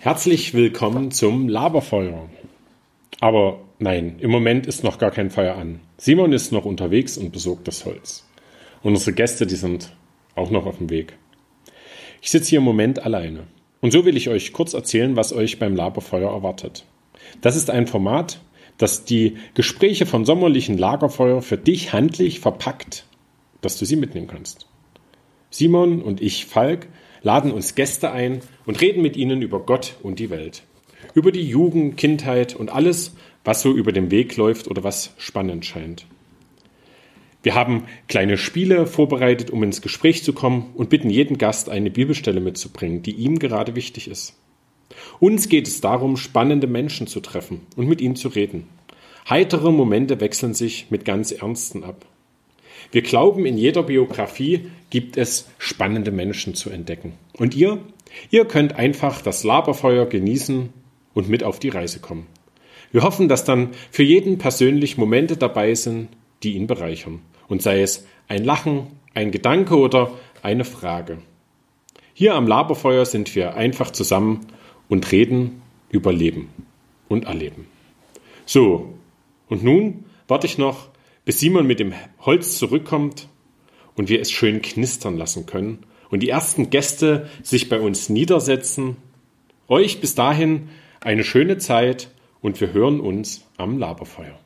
Herzlich willkommen zum Laberfeuer. Aber nein, im Moment ist noch gar kein Feuer an. Simon ist noch unterwegs und besorgt das Holz. Und unsere Gäste, die sind auch noch auf dem Weg. Ich sitze hier im Moment alleine. Und so will ich euch kurz erzählen, was euch beim Laberfeuer erwartet. Das ist ein Format, das die Gespräche vom sommerlichen Lagerfeuer für dich handlich verpackt, dass du sie mitnehmen kannst. Simon und ich, Falk, laden uns Gäste ein und reden mit ihnen über Gott und die Welt. Über die Jugend, Kindheit und alles, was so über den Weg läuft oder was spannend scheint. Wir haben kleine Spiele vorbereitet, um ins Gespräch zu kommen und bitten jeden Gast eine Bibelstelle mitzubringen, die ihm gerade wichtig ist. Uns geht es darum, spannende Menschen zu treffen und mit ihnen zu reden. Heitere Momente wechseln sich mit ganz ernsten ab. Wir glauben, in jeder Biografie gibt es spannende Menschen zu entdecken. Und ihr? Ihr könnt einfach das Laberfeuer genießen und mit auf die Reise kommen. Wir hoffen, dass dann für jeden persönlich Momente dabei sind, die ihn bereichern. Und sei es ein Lachen, ein Gedanke oder eine Frage. Hier am Laberfeuer sind wir einfach zusammen und reden über Leben und Erleben. So, und nun warte ich noch, bis Simon mit dem Holz zurückkommt und wir es schön knistern lassen können und die ersten Gäste sich bei uns niedersetzen. Euch bis dahin eine schöne Zeit und wir hören uns am Laberfeuer.